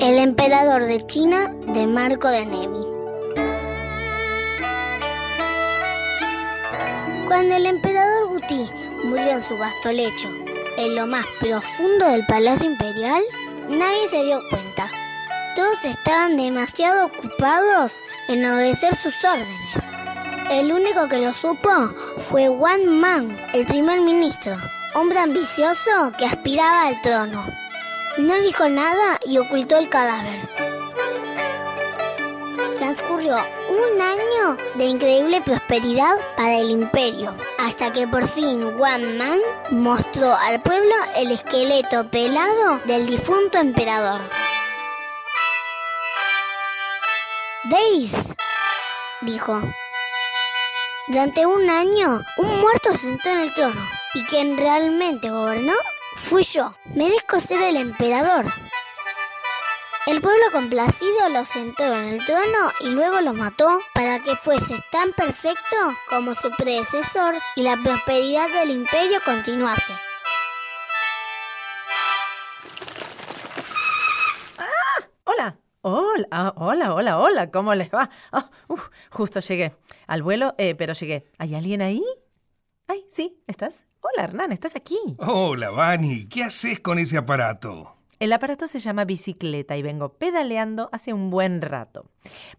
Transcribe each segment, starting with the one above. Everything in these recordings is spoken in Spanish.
El emperador de China de Marco de Nevi. Cuando el emperador Guti murió en su vasto lecho, en lo más profundo del palacio imperial, nadie se dio cuenta. Todos estaban demasiado ocupados en obedecer sus órdenes. El único que lo supo fue Wan Man, el primer ministro, hombre ambicioso que aspiraba al trono. No dijo nada y ocultó el cadáver. Transcurrió un año de increíble prosperidad para el imperio, hasta que por fin Wan Man mostró al pueblo el esqueleto pelado del difunto emperador. ¿Veis? dijo. Durante un año, un muerto se sentó en el trono, y quien realmente gobernó fui yo. Merezco ser el emperador. El pueblo complacido lo sentó en el trono y luego lo mató para que fuese tan perfecto como su predecesor y la prosperidad del imperio continuase. Hola. Hola, ah, hola, hola, hola, ¿cómo les va? Ah, justo llegué al vuelo, eh, pero llegué. ¿Hay alguien ahí? Ay, sí, ¿estás? Hola, Hernán, ¿estás aquí? Hola, Vani, ¿qué haces con ese aparato? El aparato se llama bicicleta y vengo pedaleando hace un buen rato.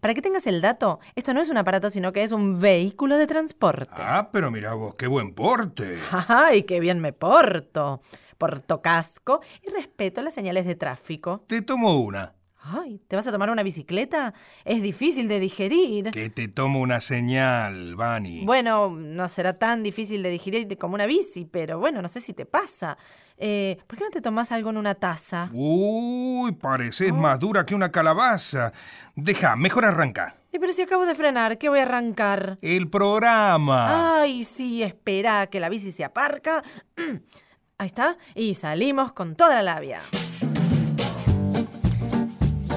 Para que tengas el dato, esto no es un aparato, sino que es un vehículo de transporte. Ah, pero mira vos, qué buen porte. ¡Ay, qué bien me porto! Porto casco y respeto las señales de tráfico. Te tomo una. Ay, ¿te vas a tomar una bicicleta? Es difícil de digerir. Que te tomo una señal, Vani. Bueno, no será tan difícil de digerir como una bici, pero bueno, no sé si te pasa. Eh, ¿Por qué no te tomas algo en una taza? Uy, pareces más dura que una calabaza. Deja, mejor arranca. Eh, pero si acabo de frenar, ¿qué voy a arrancar? El programa. Ay, sí, espera que la bici se aparca. Ahí está. Y salimos con toda la labia.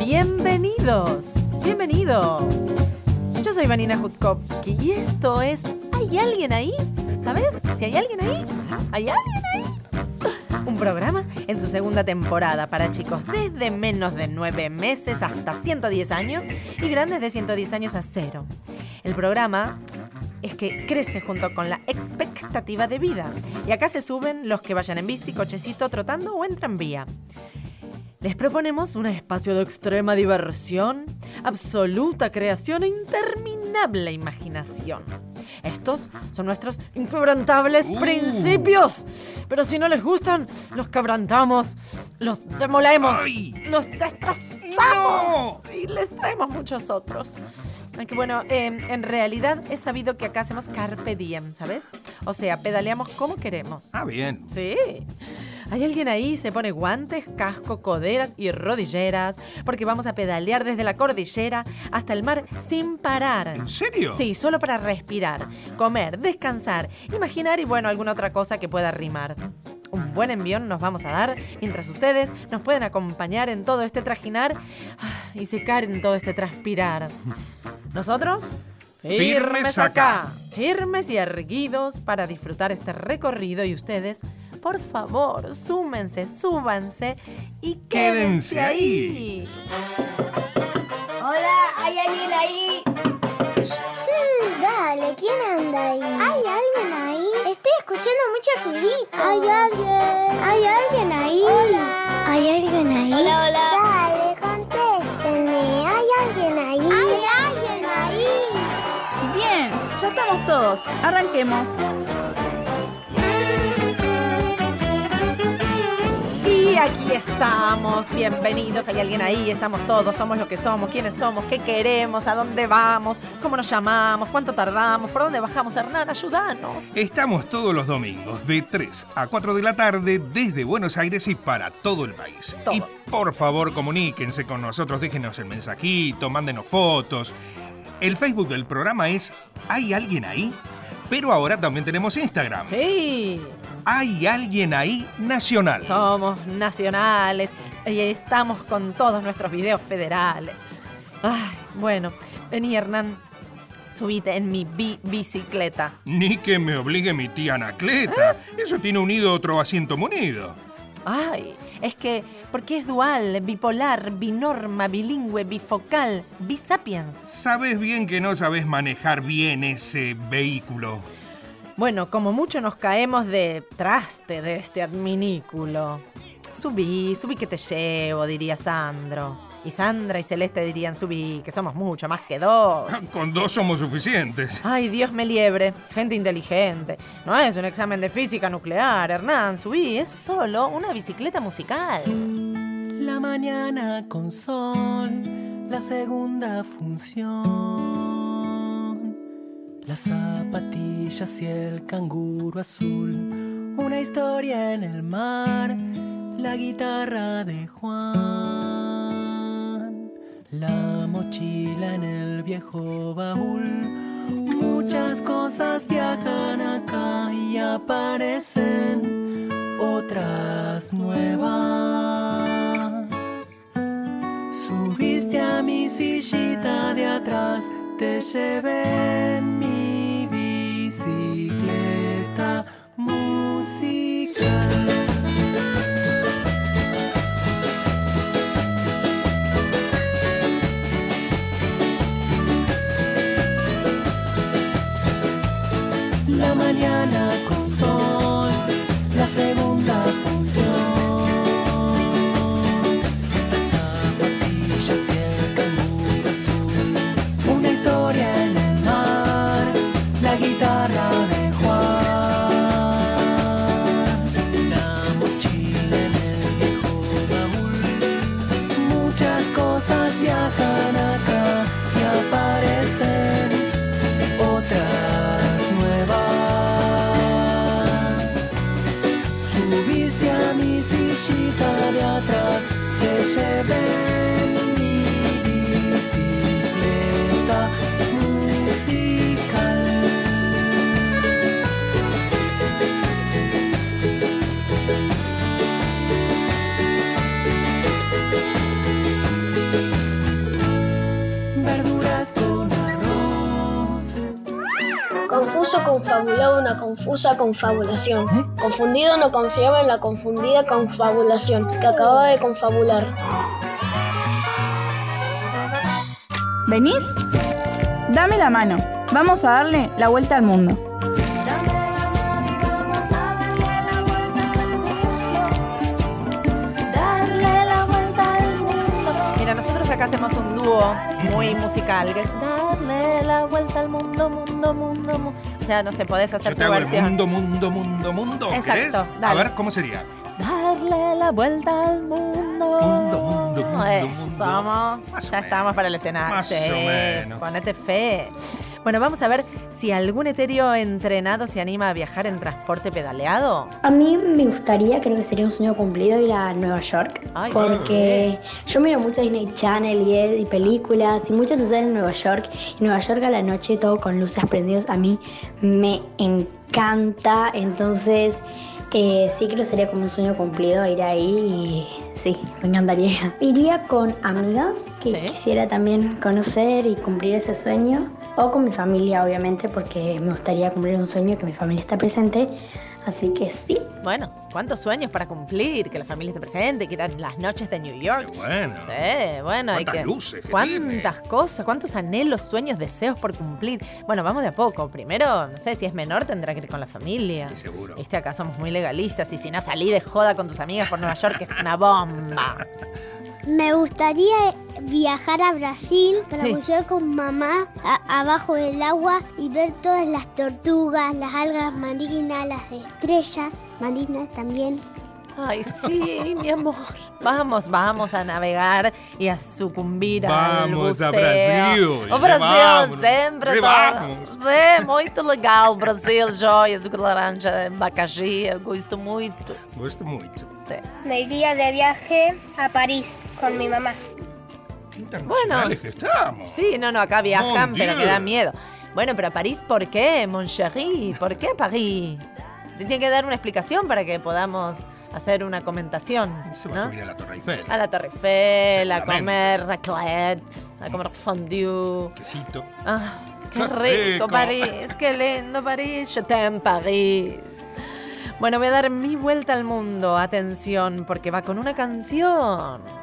Bienvenidos, bienvenido. Yo soy Vanina Jutkowski y esto es ¿Hay alguien ahí? ¿Sabes? Si hay alguien ahí, ¿hay alguien ahí? Un programa en su segunda temporada para chicos desde menos de 9 meses hasta 110 años y grandes de 110 años a cero. El programa es que crece junto con la expectativa de vida. Y acá se suben los que vayan en bici, cochecito, trotando o en tranvía. Les proponemos un espacio de extrema diversión, absoluta creación e interminable imaginación. Estos son nuestros inquebrantables Uh. principios. Pero si no les gustan, los quebrantamos, los demolemos, ¡Ay! los destrozamos ¡No! y les traemos muchos otros. Aunque bueno, eh, en realidad he sabido que acá hacemos carpe diem, ¿sabes? O sea, pedaleamos como queremos. Ah, bien. Sí. ¿Hay alguien ahí? Se pone guantes, casco, coderas y rodilleras porque vamos a pedalear desde la cordillera hasta el mar sin parar. ¿En serio? Sí, solo para respirar, comer, descansar, imaginar y bueno, alguna otra cosa que pueda rimar. Un buen envión nos vamos a dar mientras ustedes nos pueden acompañar en todo este trajinar ah, y secar en todo este transpirar. Nosotros, Firmes acá. firmes y erguidos para disfrutar este recorrido y ustedes, por favor, súmense, súbanse y quédense, Quédense ahí. ahí. Hola, ¿hay alguien ahí? Sí, dale, ¿quién anda ahí? ¿Hay alguien ahí? Estoy escuchando mucho ruidito. ¿Hay alguien? ¿Hay alguien ahí? Hola. ¿Hay alguien ahí? Hola, hola. Dale, contéstenme. ¿Hay alguien ahí? ¿Hay alguien ahí? Bien, ya estamos todos. Arranquemos. Aquí estamos, bienvenidos, hay alguien ahí, estamos todos, somos lo que somos, quiénes somos, qué queremos, a dónde vamos, cómo nos llamamos, cuánto tardamos, por dónde bajamos, Hernán, ayúdanos. Estamos todos los domingos de 3 a 4 de la tarde desde Buenos Aires y para todo el país. Todo. Y por favor comuníquense con nosotros, déjenos el mensajito, mándenos fotos. El Facebook del programa es ¿Hay alguien ahí? Pero ahora también tenemos Instagram. Sí, ¿Hay alguien ahí nacional? somos nacionales y estamos con todos nuestros videos federales. Ay, bueno, vení Hernán, subite en mi bi- bicicleta. Ni que me obligue mi tía Anacleta. Eso tiene unido otro asiento munido. Ay, es que, porque es dual, bipolar, binorma, bilingüe, bifocal, bisapiens. Sabes bien que no sabes manejar bien ese vehículo. Bueno, como mucho nos caemos de traste de este adminículo. Subí, subí que te llevo, diría Sandro. Y Sandra y Celeste dirían subí, que somos mucho más que dos. Con dos somos suficientes. Ay, Dios me liebre, gente inteligente. No es un examen de física nuclear, Hernán, subí, es solo una bicicleta musical. La mañana con sol, la segunda función. Las zapatillas y el canguro azul, una historia en el mar, la guitarra de Juan, la mochila en el viejo baúl. Muchas cosas viajan acá y aparecen otras nuevas. Subiste a mi sillita de atrás, te llevé mi La mañana sillita de atrás, te llevé en Confuso, confabulado, una confusa confabulación. Confundido, no confiaba en la confundida confabulación que acababa de confabular. ¿Venís? Dame la mano. Vamos a darle la vuelta al mundo. Darle la vuelta al mundo. Mira, nosotros acá hacemos un dúo muy musical, que es darle la vuelta al mundo, mundo, mundo, mundo. O sea, no sé, podés hacer Yo te tu hago el versión. mundo, mundo, mundo, mundo. Exacto, ¿Querés? A ver, ¿cómo sería? Darle la vuelta al mundo. Mundo, mundo, mundo, Eso, mundo. O ya estamos menos. para el escenario. Más Sí, o menos. Ponete fe. Bueno, vamos a ver si algún etéreo entrenado se anima a viajar en transporte pedaleado. A mí me gustaría, creo que sería un sueño cumplido ir a Nueva York. Ay, porque yo miro mucho Disney Channel y, y películas y mucho sucede en Nueva York. Y Nueva York a la noche todo con luces prendidas a mí me encanta. Entonces eh, sí creo que sería como un sueño cumplido ir ahí y sí, me encantaría. Iría con amigas que Sí. quisiera también conocer y cumplir ese sueño. O con mi familia, obviamente, porque me gustaría cumplir un sueño que mi familia está presente. Así que sí, Bueno, ¿cuántos sueños para cumplir? Que la familia esté presente, que eran las noches de New York. Qué bueno. Sí, bueno, hay Cuántas que. luces que cuántas cosas, cuántos anhelos, sueños, deseos por cumplir. Bueno, vamos de a poco. Primero, no sé, si es menor tendrá que ir con la familia. Sí, seguro. Viste, acá somos muy legalistas y si no salí de joda con tus amigas por Nueva York, que es una bomba. Me gustaría viajar a Brasil para Sí. bucear con mamá a- abajo del agua y ver todas las tortugas, las algas marinas, las estrellas marinas también. Ay, sí, mi amor. Vamos, vamos a navegar y a sucumbir al Vamos a buceo. Brasil, O e Brasil, sempre. tá-. Sim, muito legal. Brasil, joias, laranja, abacaxi. Eu gosto muito. Gusto mucho. Sí. Me iría de viaje a París con mi mamá. Qué internacionales que estamos. Sí, no, no, acá viajan, Mon pero que Dieu. da miedo. Bueno, pero a París, ¿por qué, mon chéri? ¿Por qué París? Tiene que dar una explicación para que podamos hacer una comentación. Se va ¿no? a subir a la Torre Eiffel. A la Torre Eiffel, a comer raclette, a comer fondue. Quesito. Ah, qué rico rico. París, qué lindo París. Je t'aime París. Bueno, voy a dar mi vuelta al mundo. Atención, porque va con una canción.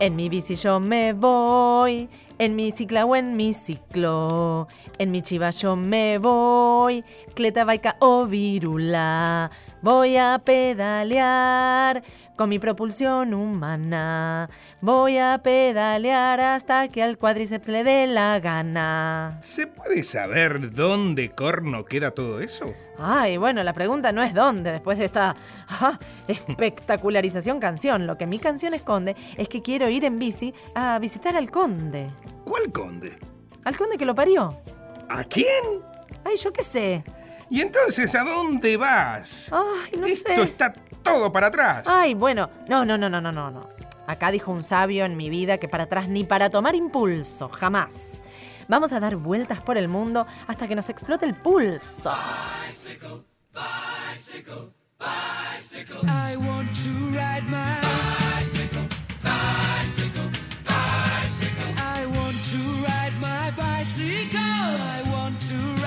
En mi bici yo me voy, en mi cicla o en mi ciclo, en mi chiva yo me voy, cleta, vaica o virula. Voy a pedalear con mi propulsión humana. Voy a pedalear hasta que al cuádriceps le dé la gana. ¿Se puede saber dónde corno queda todo eso? Ay, bueno, la pregunta no es dónde después de esta ah, espectacularización canción. Lo que mi canción esconde es que quiero ir en bici a visitar al conde. ¿Cuál conde? Al conde que lo parió. ¿A quién? Ay, yo qué sé. ¿Y entonces a dónde vas? Ay, no Esto sé. está todo para atrás. Ay, bueno, no, no, no, no, no, no, no. Acá dijo un sabio en mi vida que para atrás ni para tomar impulso, jamás. Vamos a dar vueltas por el mundo hasta que nos explote el pulso. I want to ride my bicycle, bicycle, bicycle. I want to ride my bicycle. I want to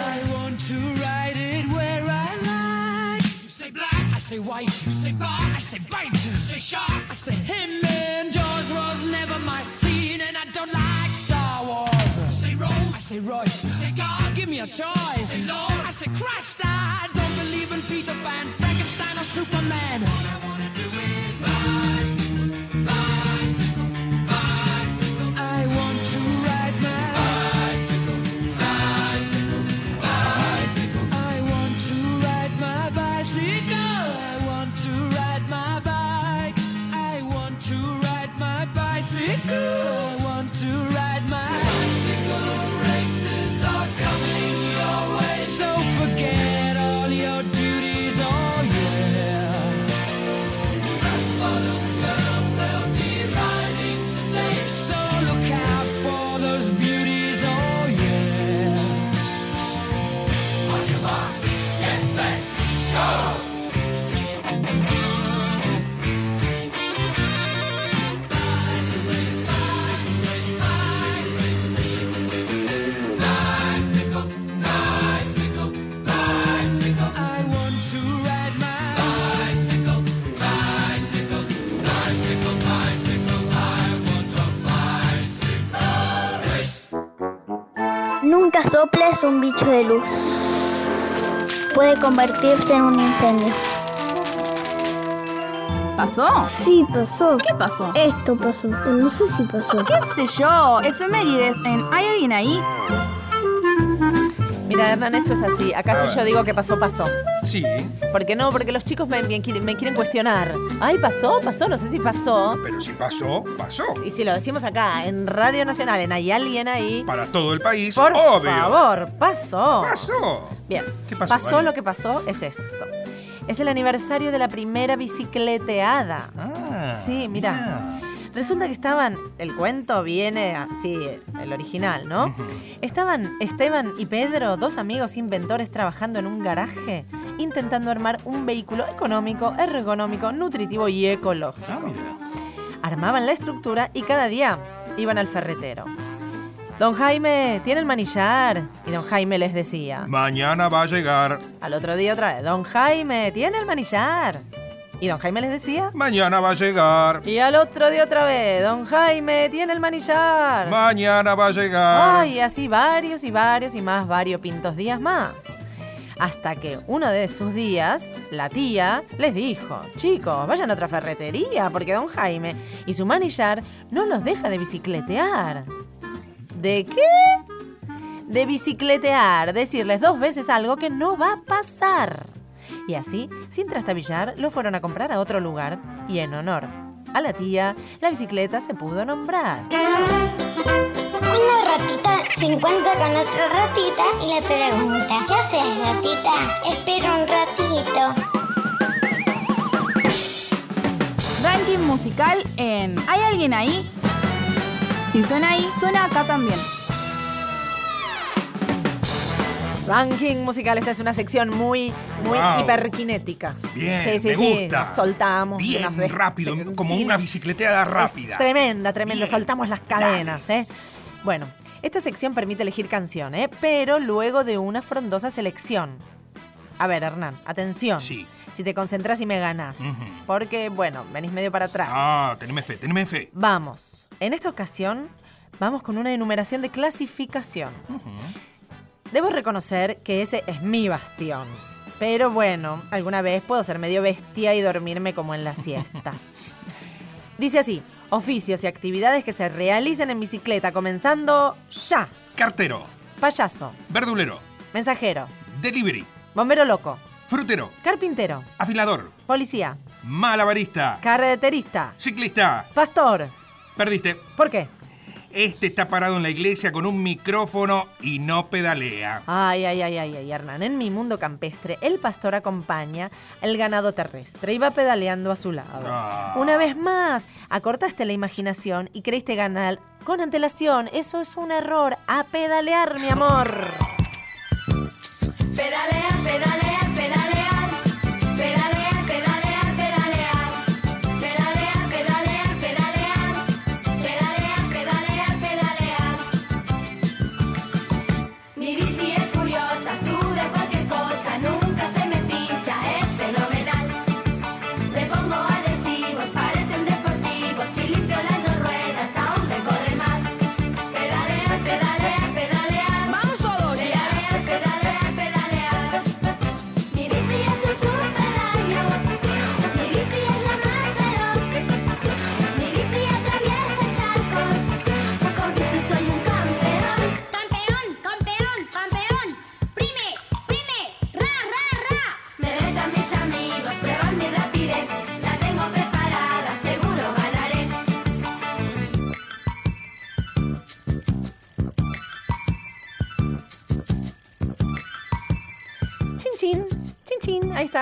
I want to ride it where I like. You say black, I say white. You say bar, I say bite. You say shark, I say him. And Jaws was never my scene, and I don't like Star Wars. You say Rose, I say Royce. You say God, give me a choice. You Say Lord, I say Christ. I don't believe in Peter Pan, Frankenstein, or Superman. Soples un bicho de luz. Puede convertirse en un incendio. ¿Pasó? Sí, pasó. ¿Qué pasó? Esto pasó. No sé si pasó. ¿Qué sé yo? Efemérides en ¿Hay alguien ahí? Mira, Hernán, esto es así. Acá si yo digo que pasó, pasó. Sí, ¿Por qué no? Porque los chicos me, me quieren- me quieren cuestionar. Ay, pasó, pasó, no sé si pasó. pero si pasó, pasó. Y si lo decimos acá, en Radio Nacional, en Hay alguien ahí. Para todo el país, Por obvio. favor, pasó. Pasó. Bien, ¿Qué pasó, Vani? lo que pasó es esto. Es el aniversario de la primera bicicleteada. Ah, Sí, mira. Resulta que estaban, el cuento viene así, el original, ¿no? Estaban Esteban y Pedro, dos amigos inventores trabajando en un garaje, intentando armar un vehículo económico, ergonómico, nutritivo y ecológico. Ah. Armaban la estructura y cada día iban al ferretero. Don Jaime, ¿tiene el manillar? Y don Jaime les decía. Mañana va a llegar. Al otro día otra vez, don Jaime, ¿tiene el manillar? Y don Jaime les decía. Mañana va a llegar. Y al otro día otra vez, don Jaime, ¿tiene el manillar? Mañana va a llegar. Ay, así varios y varios y más variopintos días más. Hasta que uno de sus días, la tía les dijo, chicos, vayan a otra ferretería porque don Jaime y su manillar no los deja de bicicletear. ¿De qué? De bicicletear, decirles dos veces algo que no va a pasar. Y así, sin trastabillar, lo fueron a comprar a otro lugar y en honor a la tía, la bicicleta se pudo nombrar. Una ratita se encuentra con otra ratita y le pregunta, ¿qué haces ratita? Espera un ratito. Ranking musical en ¿Hay alguien ahí? Si suena ahí, suena acá también. Ranking musical, esta es una sección muy, muy Wow. hiperkinética. Bien, sí, sí, me sí. gusta. Nos soltamos. Bien de- rápido, como sí, una bicicleteada rápida. Es tremenda, tremenda. Bien. Soltamos las cadenas, ¿eh? Bueno, Esta sección permite elegir canción, ¿eh? pero luego de una frondosa selección. A ver, Hernán, atención. Sí. Si te concentras y me ganas. Ujú. Porque, bueno, venís medio para atrás. Ah, teneme fe, teneme fe. Vamos. En esta ocasión, vamos con una enumeración de clasificación. Debo reconocer que ese es mi bastión. Pero bueno, alguna vez puedo ser medio bestia y dormirme como en la siesta. Dice así, oficios y actividades que se realicen en bicicleta, comenzando ya. Cartero, Payaso, verdulero, mensajero, delivery, bombero loco, frutero, carpintero, afilador, policía, malabarista, carreterista, ciclista. pastor. Perdiste. ¿Por qué? Este está parado en la iglesia con un micrófono y no pedalea. Ay, ay, ay, ay, ay, Hernán. En mi mundo campestre, el pastor acompaña al ganado terrestre y va pedaleando a su lado. Ah. Una vez más, acortaste la imaginación y creíste ganar con antelación. Eso es un error. A pedalear, mi amor. Pedalear, pedalear,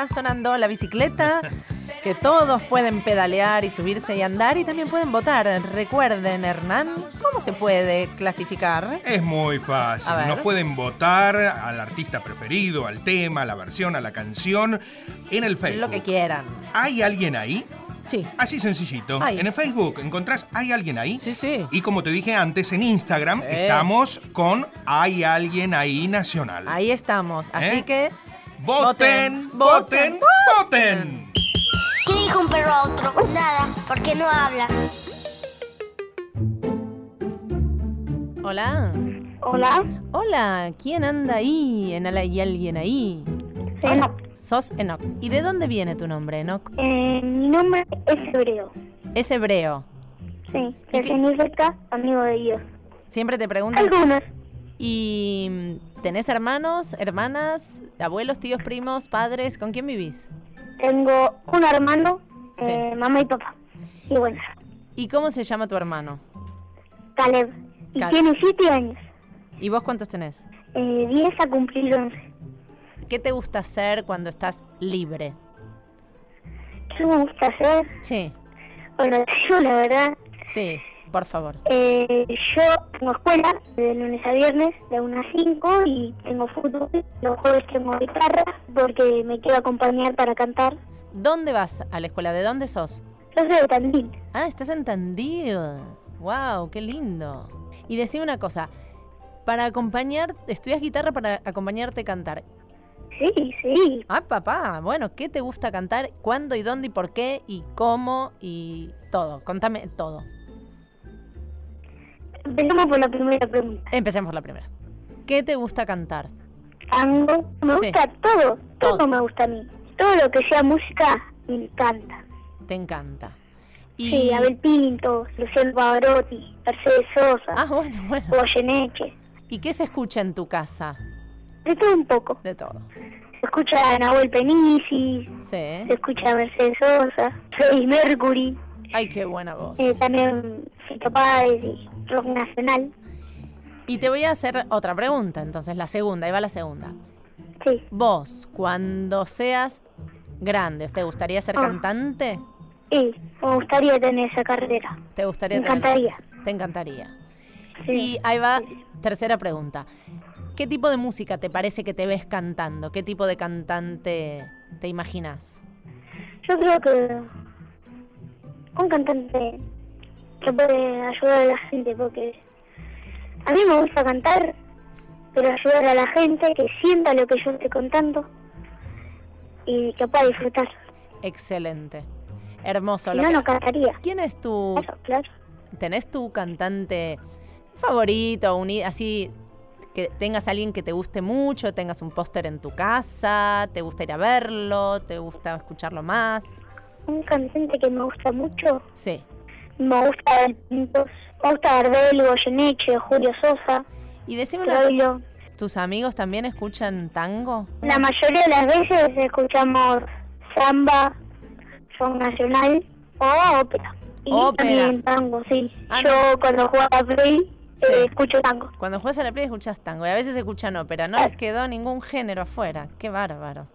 está sonando la bicicleta. Que todos pueden pedalear y subirse y andar y también pueden votar. Recuerden, Hernán, ¿cómo se puede clasificar? Es muy fácil. Nos pueden votar al artista preferido, al tema, a la versión, a la canción en el Facebook. Lo que quieran. ¿Hay alguien ahí? Sí. Así sencillito. En el Facebook encontrás ¿Hay alguien ahí? Sí, sí. Y como te dije antes, en Instagram Sí. estamos con ¿Hay alguien ahí nacional? Ahí estamos. Así ¿Eh? que. Voten, voten, voten. ¿Qué dijo un perro a otro? Nada, porque no habla. Hola. Hola, Hola. ¿Quién anda ahí? ¿En ala- ¿Hay alguien ahí? soy Hola. Sos Enoch. ¿Y de dónde viene tu nombre, Enoch? Eh, mi nombre es hebreo. Es hebreo. Sí, que significa amigo de Dios. Siempre te preguntan. Algunos. ¿Y tenés hermanos, hermanas, abuelos, tíos, primos, padres? ¿Con quién vivís? Tengo un hermano, Sí. eh, mamá y papá. Y bueno, ¿Y cómo se llama tu hermano? Caleb. Y Caleb. tiene 7 años. ¿Y vos cuántos tenés? Eh, 10 a cumplir 11. ¿Qué te gusta hacer cuando estás libre? ¿Qué me gusta hacer? Sí, Bueno, yo la verdad, sí, por favor. eh, yo tengo escuela de lunes a viernes de 1 a 5 y tengo fútbol. Los jueves tengo guitarra porque me quiero acompañar para cantar. ¿Dónde vas a la escuela? ¿De dónde sos? Yo soy de Tandil. Ah, estás en Tandil. ¡Wow! ¡Qué lindo! Y decime una cosa. Para acompañar, estudias guitarra para acompañarte a cantar. Sí, sí. Ah, papá, bueno, ¿qué te gusta cantar? ¿Cuándo y dónde y por qué y cómo y todo? Contame todo. Empezamos por la primera pregunta. Empecemos por la primera. ¿Qué te gusta cantar? Tango. Me Sí. gusta todo. Todo, Todo. me gusta a mí. Todo lo que sea música me encanta. Te encanta. Y... Sí, Abel Pinto, Luciano Pavarotti, Mercedes Sosa, Ah, bueno, bueno. Goyeneche. ¿Y qué se escucha en tu casa? De todo un poco. De todo. Se escucha a Nahuel Penisi, Sí. se escucha a Mercedes Sosa, Freddie Mercury, Ay, qué buena voz. eh, también Fito Páez y rock nacional. Y te voy a hacer otra pregunta, entonces, la segunda, ahí va la segunda. Sí. Vos, cuando seas grande, ¿te gustaría ser Ah. cantante? Y me gustaría tener esa carrera. ¿Te gustaría Me tener- encantaría. Te encantaría. Sí. Y ahí va, tercera pregunta. ¿Qué tipo de música te parece que te ves cantando? ¿Qué tipo de cantante te imaginas? Yo creo que un cantante puede ayudar a la gente porque A mí me gusta cantar, pero ayudar a la gente que sienta lo que yo estoy contando y que pueda disfrutar. Excelente. Hermoso. Lo no, que- no cantaría. ¿Quién es tu... Claro, claro. ¿Tenés tu cantante favorito? uni- así que tengas a alguien que te guste mucho, tengas un póster en tu casa, te gusta ir a verlo, te gusta escucharlo más. Un cantante que me gusta mucho, Sí. Me gusta Pintos, me gusta Gardel, Goyeneche, Julio Sosa, Y decime una. ¿tus amigos también escuchan tango? La mayoría de las veces escuchamos samba, son nacional o ópera. Y Ópera. también tango, sí. Ah, Yo cuando jugaba a Play Sí. eh, escucho tango. Cuando juegas a la play escuchas tango y a veces escuchan ópera. No les quedó ningún género afuera. Qué bárbaro.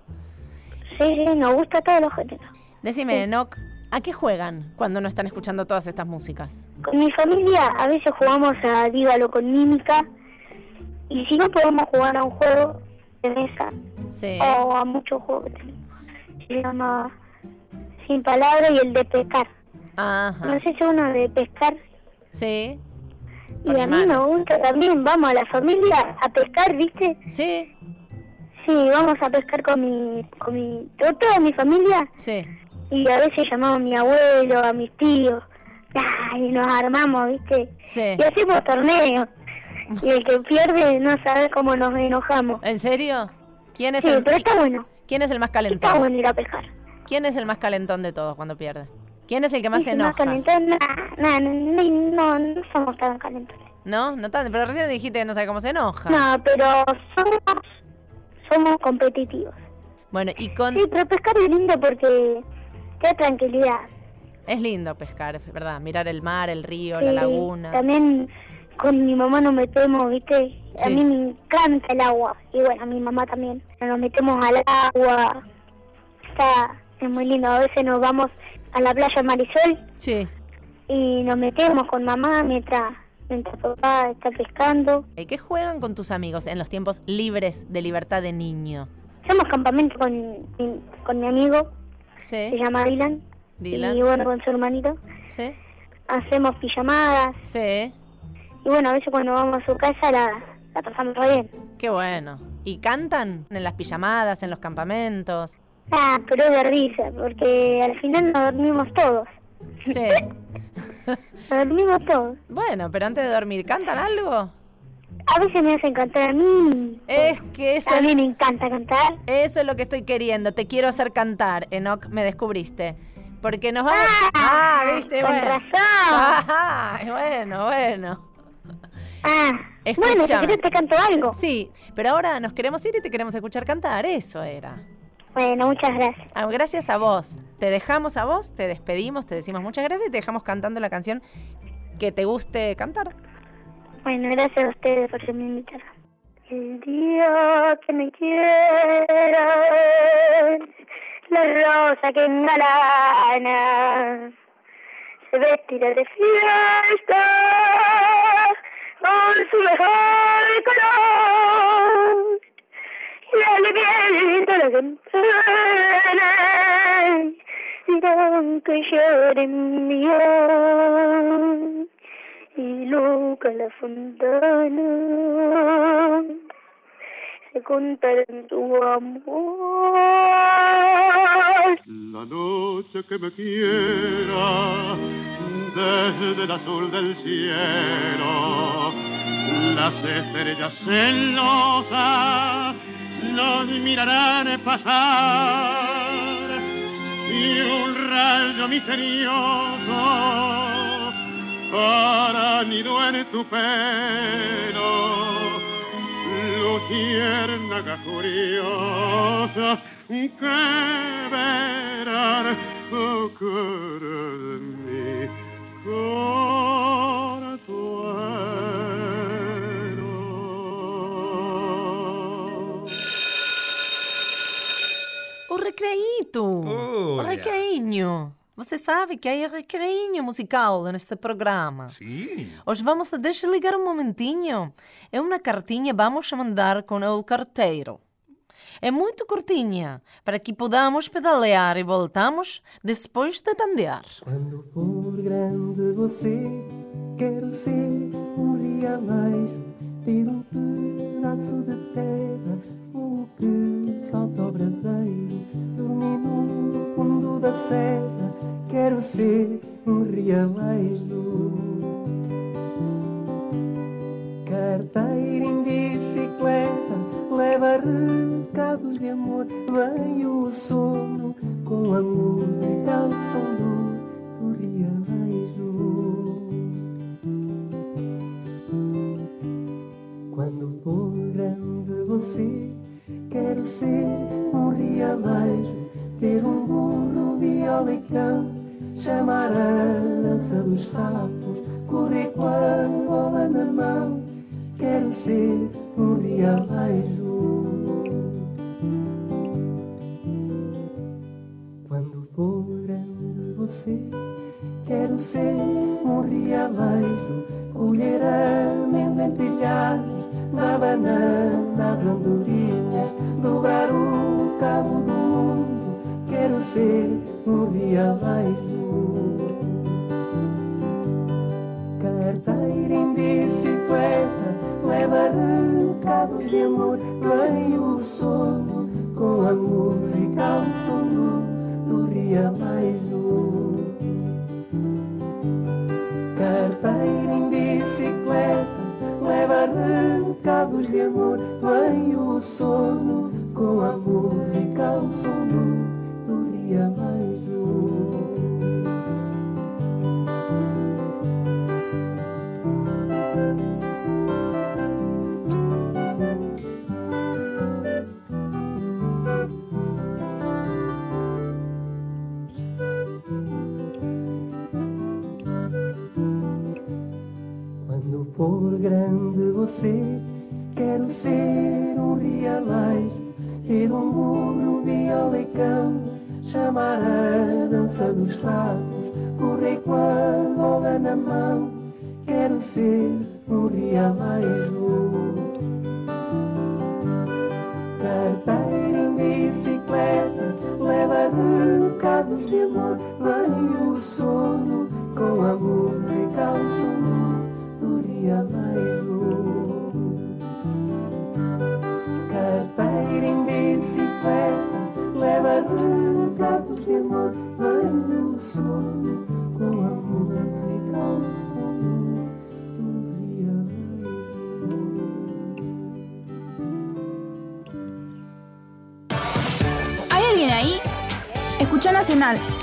Sí, sí, nos gusta todos los géneros. Decime, Enoch, ¿a qué juegan cuando no están escuchando todas estas músicas? Con mi familia a veces jugamos a Dígalo con mímica y si no podemos jugar a un juego de mesa Sí. o a muchos juegos que. Se llama Sin Palabras y el de pescar. Ajá. No sé si uno de pescar Sí. y a mí me gusta también. Vamos a la familia a pescar, ¿viste? Sí. Sí, vamos a pescar con mi, con mi, to- toda mi familia Sí. Y a veces llamamos a mi abuelo, a mis tíos. Y nos armamos, ¿viste? Sí. Y hacemos torneos. Y el que pierde no sabe cómo nos enojamos. ¿En serio? ¿Quién es Sí, el pero está bueno. ¿Quién es el más Está calentón? bueno ir a pescar. ¿Quién es el más calentón de todos cuando pierde? ¿Quién es el que más se enoja? calentón, nah, nah, no, no, no somos tan calentones. ¿No? No tanto, pero recién dijiste que no sabe cómo se enoja. No, pero somos, somos competitivos. Bueno, y con Sí, pero pescar es lindo porque da tranquilidad. es lindo pescar, es verdad, mirar el mar, el río, Sí, la laguna. También con mi mamá nos metemos, ¿viste? A mí me encanta el agua. Y bueno, a mi mamá también. Nos metemos al agua. Está, es muy lindo. A veces nos vamos a la playa Marisol Sí. y nos metemos con mamá mientras, mientras papá está pescando. ¿Y qué juegan con tus amigos en los tiempos libres de libertad de niño? Hacemos campamento con con mi amigo, se Sí. llama Dylan. Dylan. Y bueno, con su hermanito. Sí. Hacemos pijamadas. Sí. Y bueno, a veces cuando vamos a su casa la, la pasamos re bien. Qué bueno. ¿Y cantan en las pijamadas, en los campamentos? Ah, pero es de risa, porque al final nos dormimos todos. Sí. Nos dormimos todos. bueno, pero antes de dormir, ¿cantan algo? A veces me hacen cantar a mí. Es que eso A mí me encanta cantar. Eso es lo que estoy queriendo. Te quiero hacer cantar, Enoch, me descubriste. Porque nos vamos. Ah, viste, con bueno. razón. Ah, bueno, bueno. Ah, bueno, si te canto algo. Sí, pero ahora nos queremos ir y te queremos escuchar cantar. Eso era. Bueno, muchas gracias. Ah, gracias a vos. Te dejamos a vos, te despedimos, te decimos muchas gracias y te dejamos cantando la canción que te guste cantar. Bueno, gracias a ustedes por que me invitaron. El día que me quieras, la rosa que engalana se vestirá de fiesta con su mejor color y el viento la campana dirán que lloren mío y loca la fontana se contarán tu amor. La noche que me quiera desde el azul del cielo, las estrellas celosas nos mirarán pasar y un rayo misterioso para nido en tu pelo, luciérnaga curiosa que verán oh, cara de mi corazuelo. O recreito! o Olha. Você sabe que há recreinho musical neste programa. Sim. Hoje vamos a desligar um momentinho. É uma cartinha vamos mandar com o carteiro. É muito curtinha, para que podamos pedalear e voltamos depois de tandear. Quando for grande você, Quero ser um realejo, ter um pedaço de terra, fogo que salta ao braseiro, dormir no fundo da serra. Quero ser um realejo. Carteira em bicicleta, leva recados de amor, vem o sono com a música ao som do, do realejo. Quando for grande você, quero ser um realejo, ter um burro, viola e cão, chamar a dança dos sapos, correr com a bola na mão. Quero ser um realejo. Quando for grande você, quero ser um realejo, colher amêndoa em telhados, na banana as andorinhas, dobrar o cabo do mundo. Quero ser um realejo. Carteira em bicicleta, leva recados de amor, vem o sono com a música ao som do, do o sono com a música ao som do, Love.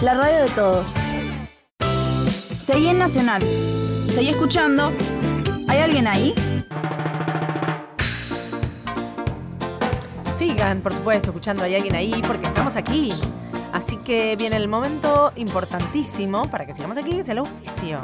La radio de todos. Seguí en Nacional. Seguí escuchando. ¿Hay alguien ahí? Sigan, por supuesto, escuchando Hay alguien ahí porque estamos aquí. Así que viene el momento importantísimo para que sigamos aquí, que es el auspicio.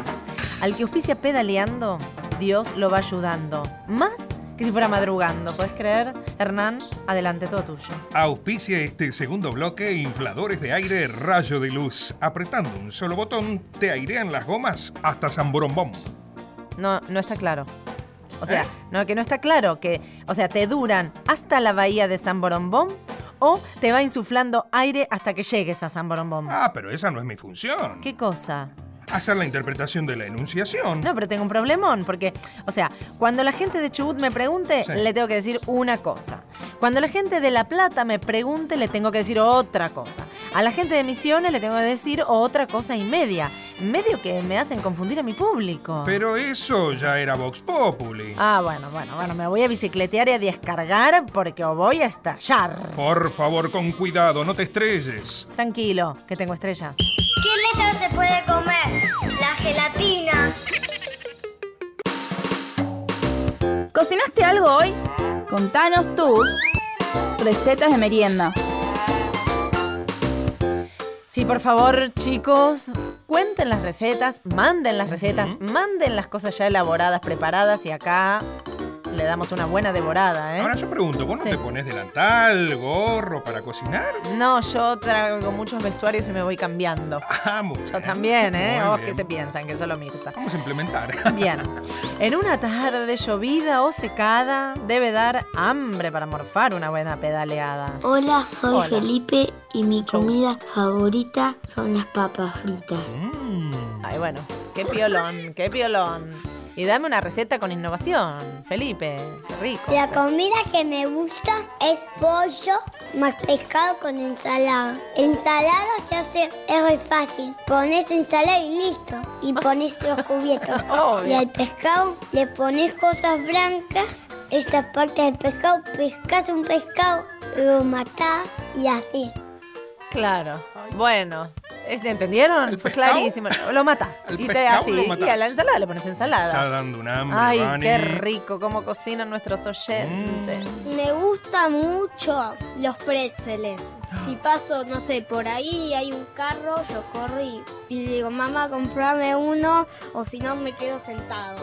Al que auspicia pedaleando, Dios lo va ayudando. Más que si fuera madrugando. ¿Puedes creer? Hernán, adelante, todo tuyo. Auspicia este segundo bloque infladores de aire rayo de luz. Apretando un solo botón, te airean las gomas hasta San Borombón. No, no está claro. O sea, ¿Eh? no, que no está claro que, o sea, te duran hasta la bahía de San Borombón o te va insuflando aire hasta que llegues a San Borombón. Ah, pero esa no es mi función. ¿Qué cosa? Hacer la interpretación de la enunciación. No, pero tengo un problemón, porque, o sea, cuando la gente de Chubut me pregunte, Sí. le tengo que decir una cosa. Cuando la gente de La Plata me pregunte, le tengo que decir otra cosa. A la gente de Misiones le tengo que decir otra cosa y media. Medio que me hacen confundir a mi público. Pero eso ya era Vox Populi. Ah, bueno, bueno, bueno, me voy a bicicletear y a descargar porque voy a estallar. Por favor, con cuidado, no te estrelles. Tranquilo, que tengo estrella. ¿Qué letra se puede comer? La gelatina. ¿Cocinaste algo hoy? Contanos tus recetas de merienda. Sí, por favor, chicos, cuenten las recetas, manden las recetas, manden las cosas ya elaboradas, preparadas y acá le damos una buena devorada, ¿eh? Ahora yo pregunto, ¿vos Sí. no te pones delantal, gorro para cocinar? No, yo traigo muchos vestuarios y me voy cambiando. Ah, muy Yo bien. también, ¿eh? Muy ¿O bien. qué se piensan? Que solo Mirta. Vamos a implementar. Bien. En una tarde llovida o secada, debe dar hambre para morfar una buena pedaleada. Hola, soy Hola. Felipe y mi comida favorita son las papas fritas. Mm. Ay, bueno, qué piolón, qué piolón. Y dame una receta con innovación, Felipe, qué rico. La comida que me gusta es pollo más pescado con ensalada. Ensalada se hace, es muy fácil. Pones ensalada y listo. Y pones los cubiertos. Obvio. y al pescado le pones cosas blancas. Esta parte del pescado, pescas un pescado, lo matás y así. Claro. Bueno, ¿es- ¿entendieron? Fue pescado? clarísimo. Lo matas. El Y te pescado así. lo Y a la ensalada le pones Está ensalada. dando un hambre, Ay, Vani. qué rico cómo cocinan nuestros oyentes. Me gusta mucho los pretzeles. Si paso, no sé, por ahí y hay un carro, yo corro y, y digo, mamá, comprame uno, o si no me quedo sentado.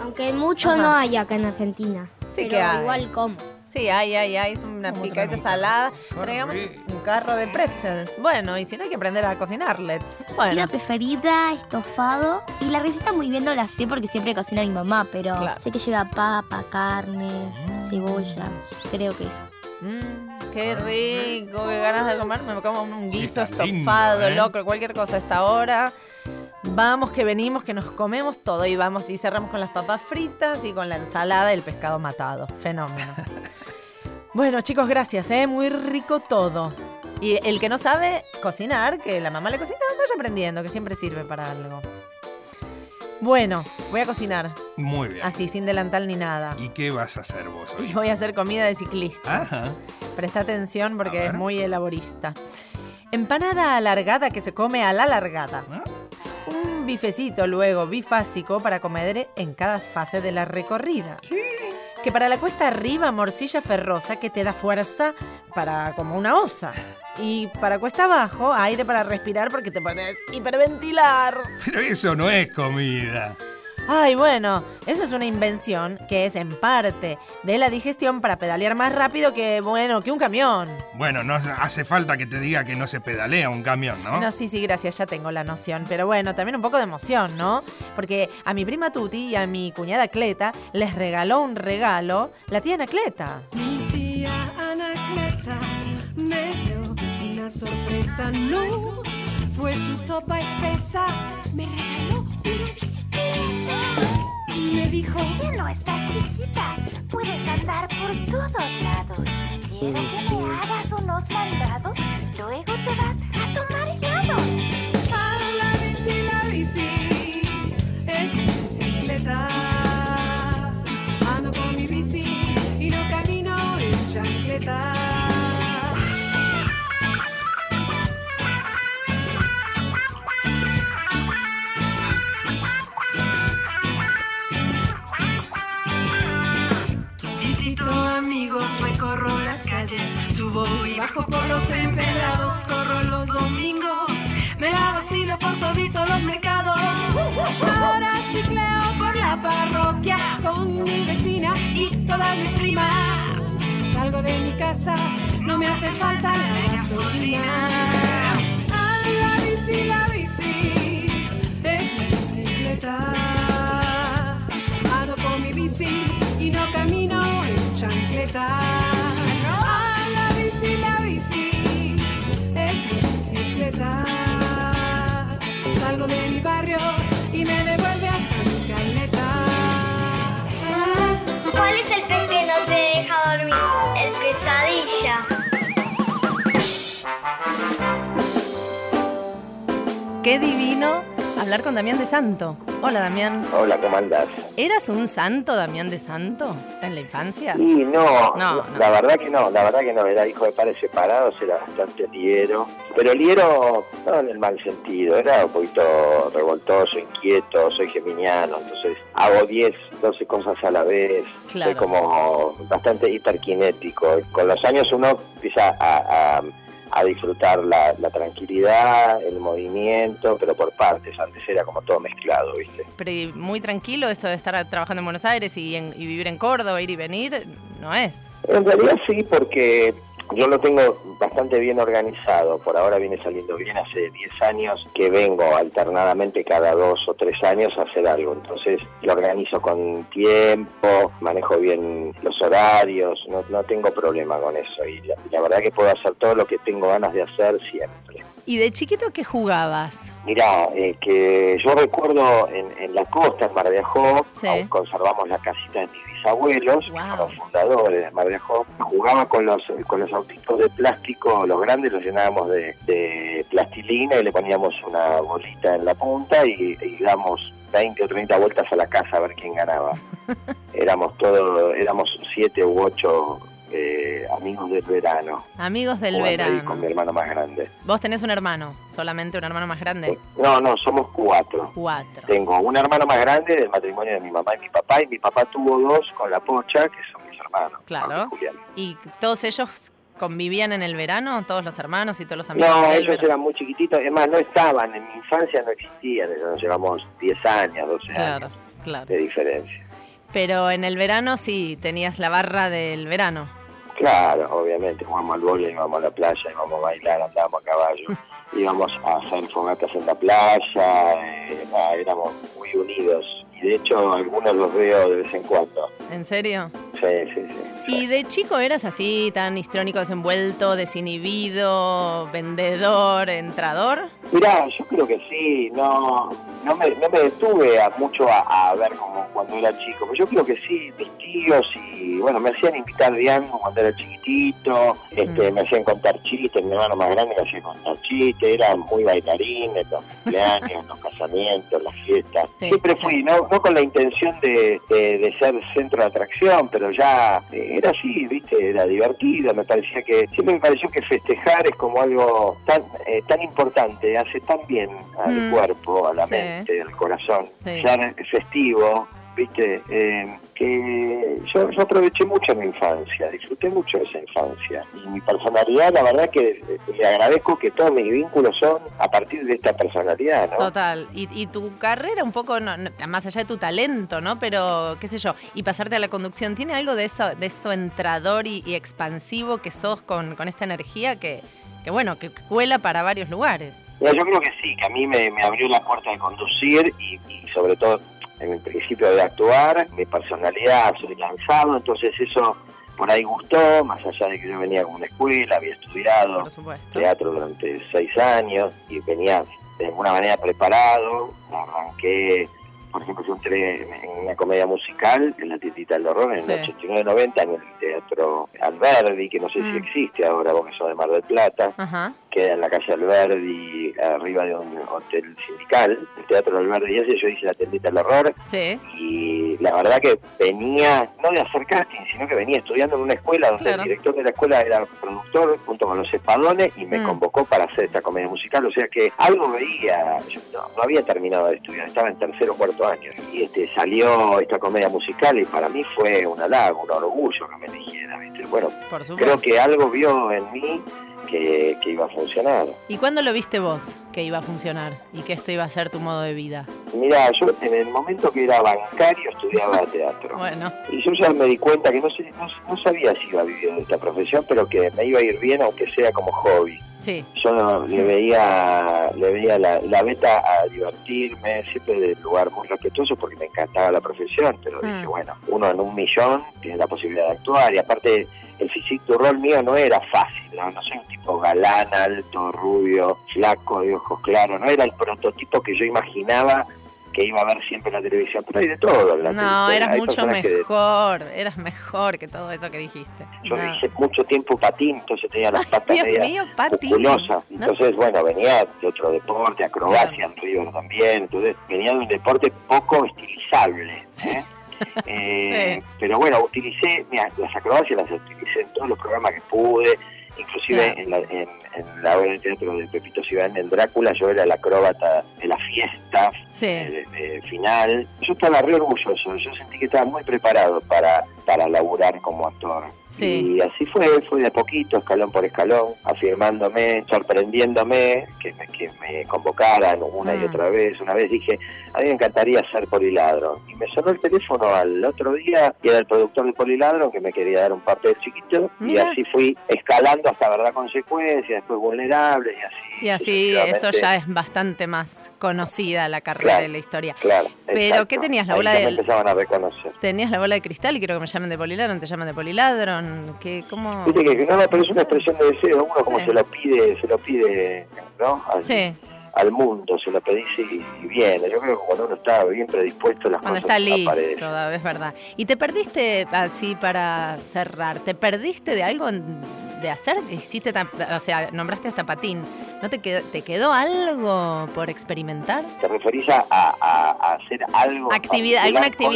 Aunque mucho Ajá. no hay acá en Argentina. Sí pero que hay. igual como. Sí, ay, ay, ay, es una picadita salada. Traigamos un carro de pretzels. Bueno, y si no hay que aprender a cocinarlets. Bueno, La preferida, estofado. Y la receta muy bien no la sé porque siempre cocina mi mamá, pero Claro. sé que lleva papa, carne, cebolla. Creo que eso. Mm, qué rico, qué ganas de comer. Me como un guiso lindo, estofado, ¿eh? loco, cualquier cosa a esta hora. Vamos que venimos, que nos comemos todo y vamos y cerramos con las papas fritas y con la ensalada y el pescado matado. Fenómeno. bueno, chicos, gracias, ¿eh? Muy rico todo. Y el que no sabe cocinar, que la mamá le cocina, vaya aprendiendo, que siempre sirve para algo. Bueno, voy a cocinar. Muy bien. Así, sin delantal ni nada. ¿Y qué vas a hacer vos Y hoy? voy a hacer comida de ciclista. Ajá. Presta atención porque es muy elaborista. Empanada alargada que se come a la alargada. Un bifecito luego, bifásico, para comer en cada fase de la recorrida. Que para la cuesta arriba, morcilla ferrosa que te da fuerza para como una osa. Y para cuesta abajo, aire para respirar porque te puedes hiperventilar. Pero eso no es comida. Ay, bueno, eso es una invención que es en parte de la digestión para pedalear más rápido que, bueno, que un camión. Bueno, no hace falta que te diga que no se pedalea un camión, ¿no? No, sí, sí, gracias, ya tengo la noción. Pero bueno, también un poco de emoción, ¿no? Porque a mi prima Tuti y a mi cuñada Cleta les regaló un regalo la tía Anacleta. Mi tía Anacleta me dio una sorpresa, no fue su sopa espesa, me regaló una. Me dijo, Ya no estás chiquita, puedes andar por todos lados. Quiero que me hagas unos mandados, luego te vas a tomar helado. a la bici, la bici, es mi bicicleta. Ando con mi bici y no camino en chancleta. Subo y bajo por los empedrados, corro los domingos, me la vacilo por todito los mercados. Ahora cicleo por la parroquia con mi vecina y todas mis primas. Salgo de mi casa, no me hace falta la gasolina. Qué divino hablar con Damián de Santo. Hola, Damián. Hola, ¿cómo andás? ¿Eras un santo, Damián de Santo, en la infancia? Y no, No, la verdad que no, la verdad que no, era hijo de padres separados, era bastante liero, pero liero no en el mal sentido, era un poquito revoltoso, inquieto, soy geminiano, entonces hago 10, 12 cosas a la vez, Claro. soy como bastante hiperkinético. Con los años uno empieza a, a- a disfrutar la, la tranquilidad, el movimiento, pero por partes, antes era como todo mezclado, ¿viste? Pero muy tranquilo esto de estar trabajando en Buenos Aires y, en- y vivir en Córdoba, ir y venir, no es. En realidad sí, porque yo lo tengo bastante bien organizado. Por ahora viene saliendo bien. Hace 10 años que vengo alternadamente cada dos o tres años a hacer algo. Entonces lo organizo con tiempo, manejo bien los horarios, no, no tengo problema con eso. Y la, la verdad que puedo hacer todo lo que tengo ganas de hacer siempre. ¿Y de chiquito qué jugabas? Mirá, eh, que yo recuerdo en, en la costa, en Mar de Ajó, Sí. conservamos la casita de mis que fueron los fundadores de Mar de Ajó. Jugaba con los, con los autitos de plástico, los grandes los llenábamos de, de plastilina y le poníamos una bolita en la punta y, y damos 20 o 30 vueltas a la casa a ver quién ganaba. éramos todos, éramos siete u ocho eh, amigos del verano. Amigos del jugando ahí verano. Con mi hermano más grande. Vos tenés un hermano, solamente un hermano más grande. No, no, somos cuatro. Cuatro. Tengo un hermano más grande del matrimonio de mi mamá y mi papá, y mi papá tuvo dos con la pocha, que son mis hermanos. Claro. ¿Y todos ellos convivían en el verano? ¿Todos los hermanos y todos los amigos No, del ellos verano? eran muy chiquititos, es más, no estaban, en mi infancia no existían, nos llevamos 10 años, 12 Claro, años claro. de diferencia. Pero en el verano sí, tenías la barra del verano. Claro, obviamente, jugamos al vóley, íbamos a la playa, íbamos a bailar, andábamos a caballo, íbamos a hacer fogatas en la playa, eh, éramos muy unidos, y de hecho algunos los veo de vez en cuando. ¿En serio? Sí, sí, sí. ¿Y de chico eras así, tan histrónico, desenvuelto, desinhibido, vendedor, entrador? Mirá, yo creo que sí, no, no, me, no me detuve a mucho a, a ver como cuando era chico, pero yo creo que sí, mis tíos y bueno, me hacían invitar diango cuando era chiquitito, este, me hacían contar chistes, mi hermano más grande me hacía contar chistes, era muy bailarín en los cumpleaños, los casamientos, las fiestas. Sí, Siempre fui, no, no con la intención de, de- de ser centro de atracción, pero ya eh, era así, viste, era divertido, me parecía que, siempre me pareció que festejar es como algo tan, eh, tan importante, hace tan bien al Mm. cuerpo, a la Sí. mente, al corazón, Sí. ser festivo, viste, Eh, que yo, yo aproveché mucho mi infancia, disfruté mucho de esa infancia. Y mi personalidad, la verdad que le agradezco que todos mis vínculos son a partir de esta personalidad, ¿no? Total. Y, y tu carrera un poco, no- no- más allá de tu talento, ¿no? Pero, qué sé yo, y pasarte a la conducción, ¿tiene algo de eso, de eso entrador y, y expansivo que sos con, con esta energía que, que, bueno, que cuela para varios lugares? Mira, yo creo que sí, que a mí me, me abrió la puerta de conducir y, y sobre todo en el principio de actuar, mi personalidad, soy lanzado, entonces eso por ahí gustó, más allá de que yo venía con una escuela, había estudiado teatro durante seis años y venía de alguna manera preparado, arranqué, por ejemplo, yo entré en una comedia musical en la tiendita del horror en Sí. el 89-90 en el teatro Alberdi, que no sé si Mm. existe ahora porque son de Mar del Plata Ajá. queda en la calle Alberdi, arriba de un hotel sindical, el Teatro Alberdi ese, yo hice la tendita del horror Sí. y la verdad que venía, no de hacer casting, sino que venía estudiando en una escuela donde Claro. el director de la escuela era productor junto con los espadones y me Mm. convocó para hacer esta comedia musical, o sea que algo veía, yo no, no había terminado de estudiar, estaba en tercero o cuarto año y este salió esta comedia musical y para mí fue un halago, un orgullo que me eligiera, ¿viste? Bueno, creo que algo vio en mí que, que iba a funcionar. ¿Y cuándo lo viste vos que iba a funcionar y que esto iba a ser tu modo de vida? Mira, yo en el momento que era bancario estudiaba teatro. Bueno, Y yo ya me di cuenta que no, sé, no, no sabía si iba a vivir de esta profesión, pero que me iba a ir bien aunque sea como hobby. sí. Yo no- le veía, le veía la, la beta a divertirme, siempre de lugar muy respetuoso porque me encantaba la profesión, pero dije, Mm. bueno, uno en un millón tiene la posibilidad de actuar y aparte el du rol mío no era fácil, ¿no? no soy un tipo galán, alto, rubio, flaco, de ojos claros, no era el prototipo que yo imaginaba que iba a ver siempre en la televisión, pero hay de todo en la No, televisión. eras Hay mucho que de- mejor, eras mejor que todo eso que dijiste. yo No. hice mucho tiempo patín, entonces tenía las patas Dios medias mío, patín. musculosas. No. Entonces, bueno, venía de otro deporte, acrobacia en River también. Entonces, venía de un deporte poco estilizable. ¿eh? Eh, Pero bueno, utilicé, mira, las acrobacias las utilicé en todos los programas que pude, inclusive en, la, en, en la obra de teatro de Pepito Cibán en Drácula, yo era el acróbata de la fiesta Sí. de final. Yo estaba re orgulloso, yo sentí que estaba muy preparado para, para laburar como actor. Sí. Y así fue, fue de a poquito, escalón por escalón, afirmándome, sorprendiéndome, que me, que me convocaran una y Mm. otra vez. Una vez dije, a mí me encantaría ser poliladro. Y me sonó el teléfono al otro día y era el productor de poliladro que me quería dar un papel chiquito. Mira. Y así fui escalando hasta verdad consecuencias, después vulnerable y así. Y así eso ya es bastante más conocida la carrera Claro. y la historia. Claro. Pero, exacto. ¿qué tenías, la bola del- empezaban a reconocer. Tenías la bola de cristal y quiero que me llamen de poliladron, te llaman de poliladron, que cómo Viste que no, pero es una expresión de deseo, uno como Sí. se lo pide, se lo pide ¿no? Al, Sí. Al mundo, se lo pedís y, y viene. Yo creo que cuando uno está bien predispuesto, las Cuando cosas está listo, aparecen. es verdad. Y te perdiste, así para cerrar, ¿te perdiste de algo de hacer? Hiciste, o sea, nombraste hasta patín. ¿No te quedó, te quedó algo por experimentar? ¿Te referís a, a- a- hacer algo? Actividad, alguna con la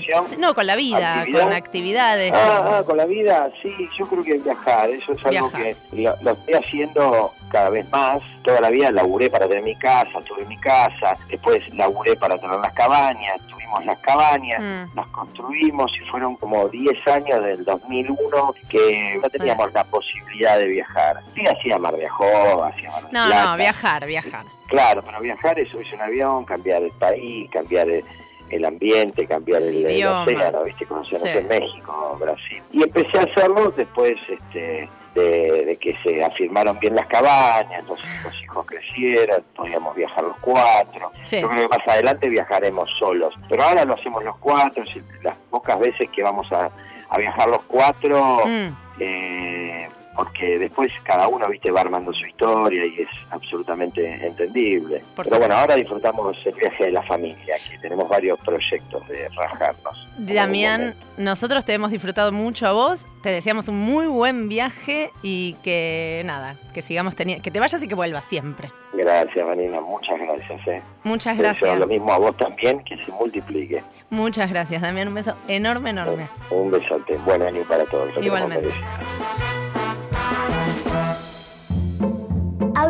actividad. Sí, No, con la vida, ¿Actividad? con actividades. Ah, ah, con la vida, sí, yo creo que viajar, eso es algo Viajar. que lo, lo estoy haciendo cada vez más. Toda la vida laburé para tener mi casa, tuve mi casa, después laburé para tener las cabañas, tuvimos las cabañas, Mm. las construimos y fueron como 10 años del 2001 que no teníamos la posibilidad de viajar. Sí, hacía Mar de Ajó, hacía Mar No, Plata. no, viajar, viajar. Claro, pero viajar es subirse un avión, cambiar el país, cambiar el, el ambiente, cambiar el, el océano, ¿viste? Conocer Sí. México, Brasil. Y empecé a hacerlo después este, de, de que se afirmaron bien las cabañas, los, los hijos crecieron, podíamos viajar los cuatro. Sí. Yo creo que más adelante viajaremos solos, pero ahora lo hacemos los cuatro, las pocas veces que vamos a, a viajar los cuatro, Mm. eh, porque después cada uno viste va armando su historia y es absolutamente entendible. Por Pero bueno, ahora disfrutamos el viaje de la familia, que tenemos varios proyectos de rajarnos. Damián, nosotros te hemos disfrutado mucho a vos, te deseamos un muy buen viaje y que nada, que sigamos teniendo, que te vayas y que vuelvas siempre. Gracias, Vanina, muchas gracias. Eh. Muchas Te gracias. Lo mismo a vos también, que se multiplique. Muchas gracias, Damián. Un beso enorme, enorme. Un besote, buen año para todos. Igualmente.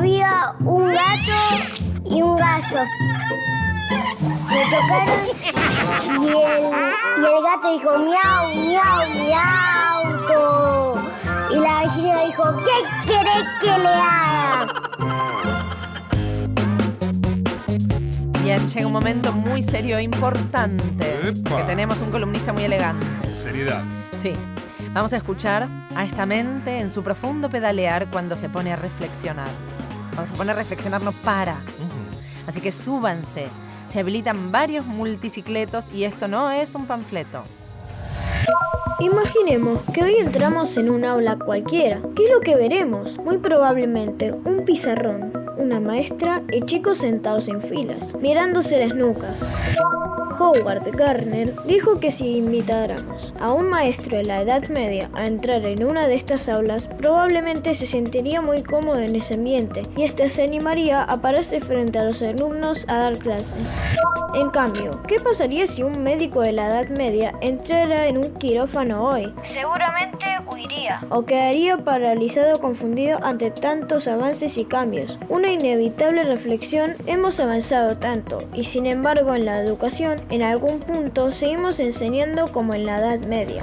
Había un gato y un gallo. Me tocaron y el, y el gato dijo miau, miau, miau. to". Y la gallina dijo, ¿qué querés que le haga? Bien, llega un momento muy serio e importante. Epa. Que tenemos un columnista muy elegante. Seriedad. Sí. Vamos a escuchar a esta mente en su profundo pedalear cuando se pone a reflexionar. Cuando se pone a reflexionar no para. Así que súbanse. Se habilitan varios multicicletos y esto no es un panfleto. Imaginemos que hoy entramos en un aula cualquiera. ¿Qué es lo que veremos? Muy probablemente un pizarrón, una maestra y chicos sentados en filas, mirándose las nucas. Howard Gardner dijo que si invitáramos a un maestro de la Edad Media a entrar en una de estas aulas, probablemente se sentiría muy cómodo en ese ambiente y éste se animaría a pararse frente a los alumnos a dar clases. En cambio, ¿qué pasaría si un médico de la Edad Media entrara en un quirófano hoy? Seguramente huiría. O quedaría paralizado confundido ante tantos avances y cambios. Una inevitable reflexión, hemos avanzado tanto y sin embargo en la educación en algún punto seguimos enseñando como en la Edad Media.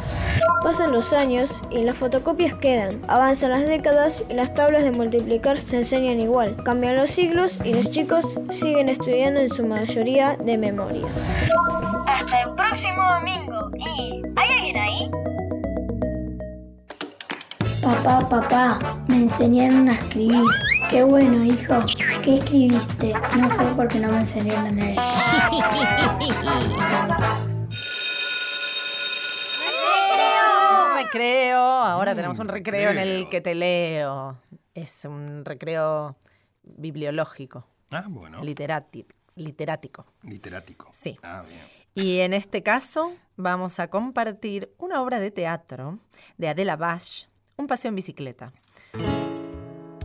Pasan los años y las fotocopias quedan, avanzan las décadas y las tablas de multiplicar se enseñan igual, cambian los siglos y los chicos siguen estudiando en su mayoría de memoria. Hasta el próximo domingo. ¿Y hay alguien ahí? Papá, papá, me enseñaron a escribir. Qué bueno, hijo. ¿Qué escribiste? No sé por qué no me enseñaron a leer. Recreo. Ahora tenemos un recreo en el que te leo. Es un recreo bibliológico. Ah, bueno. Literati- literático. Literático. Sí. Ah, bien. Y en este caso vamos a compartir una obra de teatro de Adela Bash, Un paseo en bicicleta.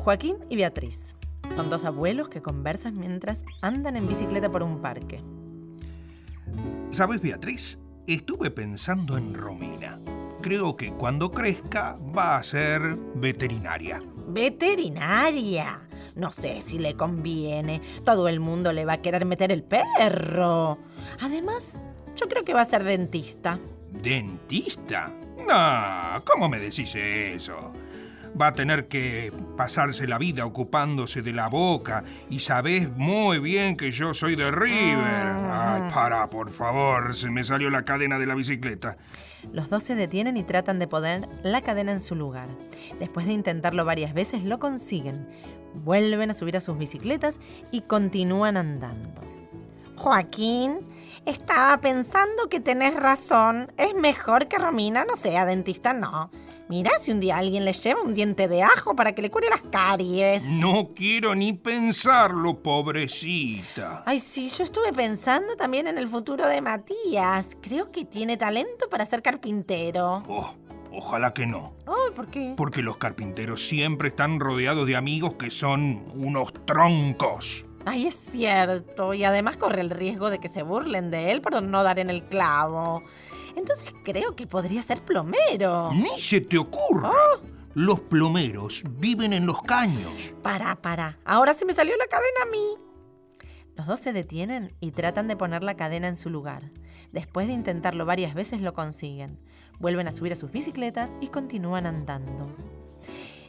Joaquín y Beatriz son dos abuelos que conversan mientras andan en bicicleta por un parque. ¿Sabes, Beatriz? Estuve pensando en Romina. Creo que cuando crezca va a ser veterinaria. ¡Veterinaria! No sé si le conviene. Todo el mundo le va a querer meter el perro. Además, yo creo que va a ser dentista. ¿Dentista? No, ¿cómo me decís eso? Va a tener que pasarse la vida ocupándose de la boca y sabés muy bien que yo soy de River. Ay, para, por favor, se me salió la cadena de la bicicleta. Los dos se detienen y tratan de poner la cadena en su lugar. Después de intentarlo varias veces, lo consiguen. Vuelven a subir a sus bicicletas y continúan andando. Joaquín, estaba pensando que tenés razón. Es mejor que Romina no sea dentista, no. Mirá si un día alguien le lleva un diente de ajo para que le cure las caries. No quiero ni pensarlo, pobrecita. Ay, sí, yo estuve pensando también en el futuro de Matías. Creo que tiene talento para ser carpintero. Oh, ojalá que no. Ay, ¿por qué? Porque los carpinteros siempre están rodeados de amigos que son unos troncos. Ay, es cierto. Y además corre el riesgo de que se burlen de él por no dar en el clavo. Entonces creo que podría ser plomero. Ni se te ocurra. Oh. Los plomeros viven en los caños. Para, para. Ahora se me salió la cadena a mí. Los dos se detienen y tratan de poner la cadena en su lugar. Después de intentarlo varias veces lo consiguen. Vuelven a subir a sus bicicletas y continúan andando.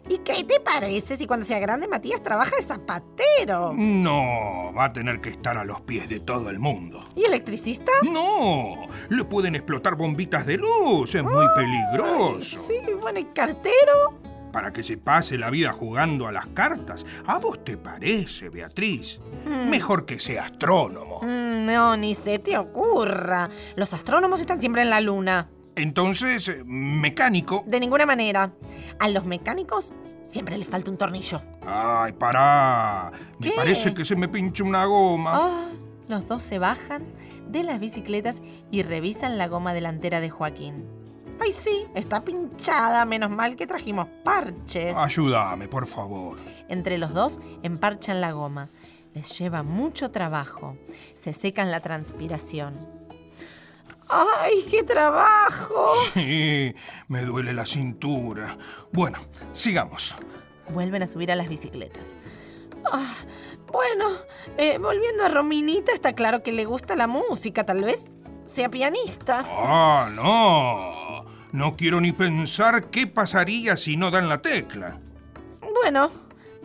¿Y qué te parece si cuando sea grande Matías trabaja de zapatero? No, va a tener que estar a los pies de todo el mundo. ¿Y electricista? No, le pueden explotar bombitas de luz, es muy peligroso. Sí, bueno, ¿y cartero? Para que se pase la vida jugando a las cartas. ¿A vos te parece, Beatriz? Mm. Mejor que sea astrónomo. Mm, no, ni se te ocurra. Los astrónomos están siempre en la luna. Entonces, eh, mecánico. De ninguna manera. A los mecánicos siempre les falta un tornillo. Ay, pará. Me parece que se me pincha una goma. Ah, los dos se bajan de las bicicletas y revisan la goma delantera de Joaquín. Ay, sí, está pinchada. Menos mal que trajimos parches. Ayúdame, por favor. Entre los dos emparchan la goma. Les lleva mucho trabajo. Se secan la transpiración. ¡Ay, qué trabajo! Sí, me duele la cintura. Bueno, sigamos. Vuelven a subir a las bicicletas. Ah, bueno, eh, volviendo a Rominita, está claro que le gusta la música, tal vez sea pianista. Ah, no. No quiero ni pensar qué pasaría si no dan la tecla. Bueno,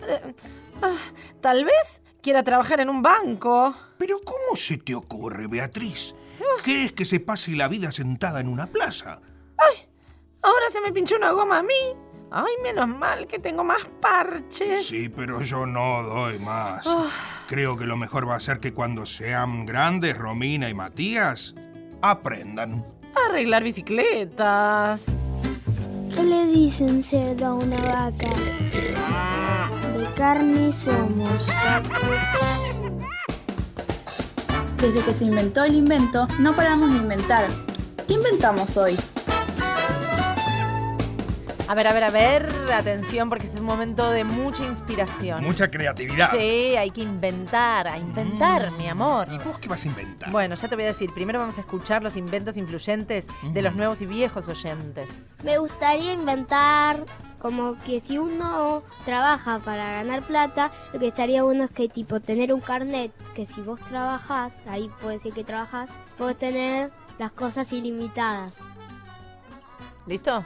eh, ah, tal vez quiera trabajar en un banco. Pero ¿cómo se te ocurre, Beatriz? ¿Crees que se pase la vida sentada en una plaza? Ahora se me pinchó una goma a mí. Ay, menos mal que tengo más parches. Sí, pero yo no doy más. Ah. Creo que lo mejor va a ser que cuando sean grandes, Romina y Matías, aprendan. Arreglar bicicletas. ¿Qué le dicen cerdo a una vaca? De carne somos. Desde que se inventó el invento, no paramos de inventar. ¿Qué inventamos hoy? A ver, a ver, a ver, atención porque es un momento de mucha inspiración. Mucha creatividad. Sí, hay que inventar, a inventar, mi amor. ¿Y vos qué vas a inventar? Bueno, ya te voy a decir, primero vamos a escuchar los inventos influyentes de los nuevos y viejos oyentes. Me gustaría inventar como que si uno trabaja para ganar plata, lo que estaría bueno es que tipo tener un carnet que si vos trabajás, ahí puede decir que trabajás, podés tener las cosas ilimitadas. ¿Listo?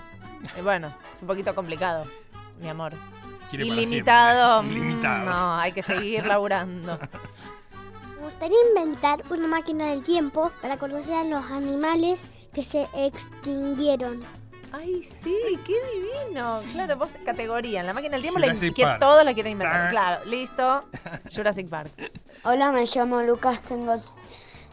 Y bueno, es un poquito complicado, mi amor. Quiere Ilimitado. Ilimitado. mm, No, hay que seguir laburando. Me gustaría inventar una máquina del tiempo para conocer a los animales que se extinguieron. Ay, sí, qué divino. Claro, vos categoría. En la máquina del tiempo la Jurassic que Park. todos la quieren inventar. Ta. Claro, listo. Jurassic Park. Hola, me llamo Lucas, tengo